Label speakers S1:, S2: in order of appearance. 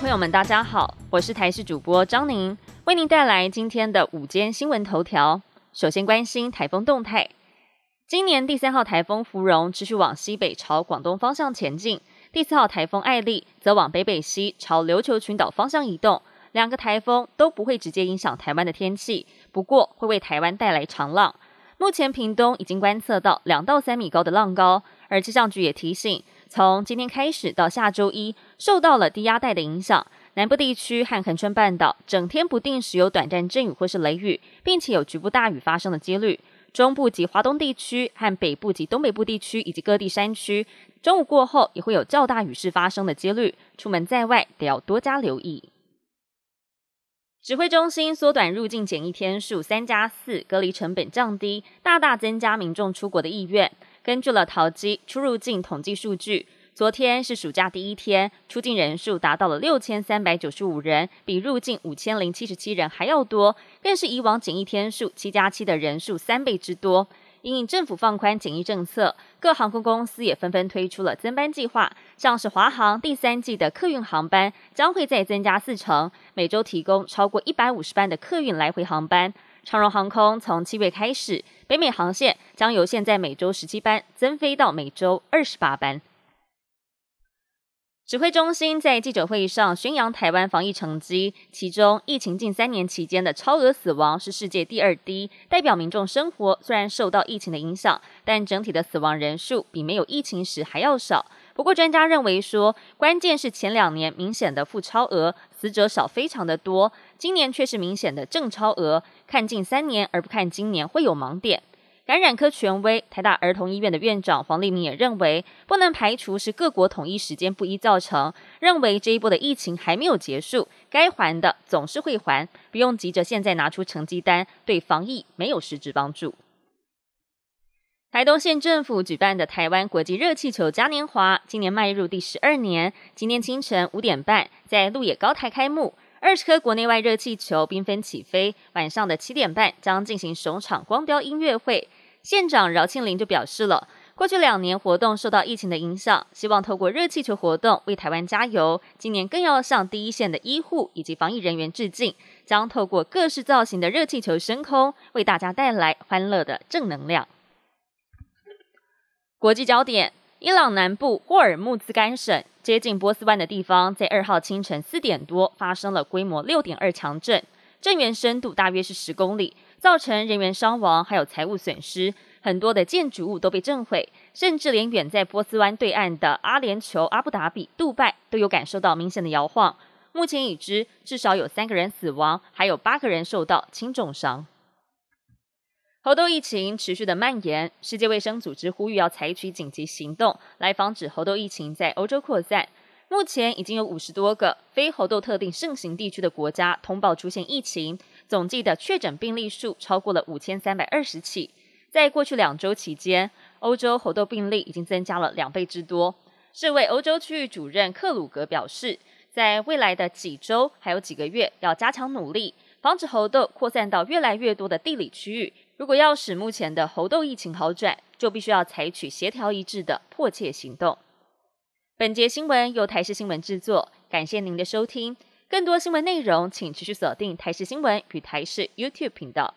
S1: 朋友们，大家好，我是台视主播张宁，为您带来今天的午间新闻头条。首先关心台风动态，今年第三号台风芙蓉持续往西北朝广东方向前进，第四号台风艾丽则往北北西朝琉球群岛方向移动。两个台风都不会直接影响台湾的天气，不过会为台湾带来长浪。目前屏东已经观测到两到三米高的浪高，而气象局也提醒，从今天开始到下周一，受到了低压带的影响，南部地区和恒春半岛整天不定时有短暂阵雨或是雷雨，并且有局部大雨发生的几率。中部及华东地区和北部及东北部地区以及各地山区，中午过后也会有较大雨势发生的几率，出门在外得要多加留意。指挥中心缩短入境检疫天数，三加四，隔离成本降低，大大增加民众出国的意愿。根据了淘机出入境统计数据，昨天是暑假第一天，出境人数达到了六千三百九十五人，比入境五千零七十七人还要多，更是以往检疫天数七加七的人数三倍之多。因应政府放宽检疫政策，各航空公司也纷纷推出了增班计划。像是华航第三季的客运航班将会再增加四成，每周提供超过一百五十班的客运来回航班。长荣航空从七月开始，北美航线将由现在每周十七班增飞到每周二十八班。指挥中心在记者会上宣扬台湾防疫成绩，其中疫情近三年期间的超额死亡是世界第二低，代表民众生活虽然受到疫情的影响，但整体的死亡人数比没有疫情时还要少。不过专家认为说，关键是前两年明显的负超额，死者少非常的多，今年却是明显的正超额，看近三年而不看今年会有盲点。感染科权威台大儿童医院的院长黄立明也认为，不能排除是各国统一时间不一造成。认为这一波的疫情还没有结束，该还的总是会还，不用急着现在拿出成绩单，对防疫没有实质帮助。台东县政府举办的台湾国际热气球嘉年华，今年迈入第十二年。今天清晨五点半，在鹿野高台开幕，二十颗国内外热气球缤纷起飞。晚上的七点半将进行首场光雕音乐会。县长饶庆林就表示了，过去两年活动受到疫情的影响，希望透过热气球活动为台湾加油。今年更要向第一线的医护以及防疫人员致敬，将透过各式造型的热气球升空，为大家带来欢乐的正能量。国际焦点：伊朗南部霍尔木兹干省接近波斯湾的地方，在二号清晨四点多发生了规模六点二强震，震源深度大约是十公里。造成人员伤亡，还有财物损失，很多的建筑物都被震毁，甚至连远在波斯湾对岸的阿联酋、阿布达比、杜拜都有感受到明显的摇晃。目前已知至少有三个人死亡，还有八个人受到轻重伤。猴痘疫情持续的蔓延，世界卫生组织呼吁要采取紧急行动来防止猴痘疫情在欧洲扩散。目前已经有五十多个非猴痘特定盛行地区的国家通报出现疫情。总计的确诊病例数超过了五千三百二十起，在过去两周期间，欧洲猴痘病例已经增加了两倍之多。世卫欧洲区域主任克鲁格表示，在未来的几周还有几个月，要加强努力，防止猴痘扩散到越来越多的地理区域。如果要使目前的猴痘疫情好转，就必须要采取协调一致的迫切行动。本节新闻由台视新闻制作，感谢您的收听。更多新闻内容，请持续锁定台视新闻与台视 YouTube 频道。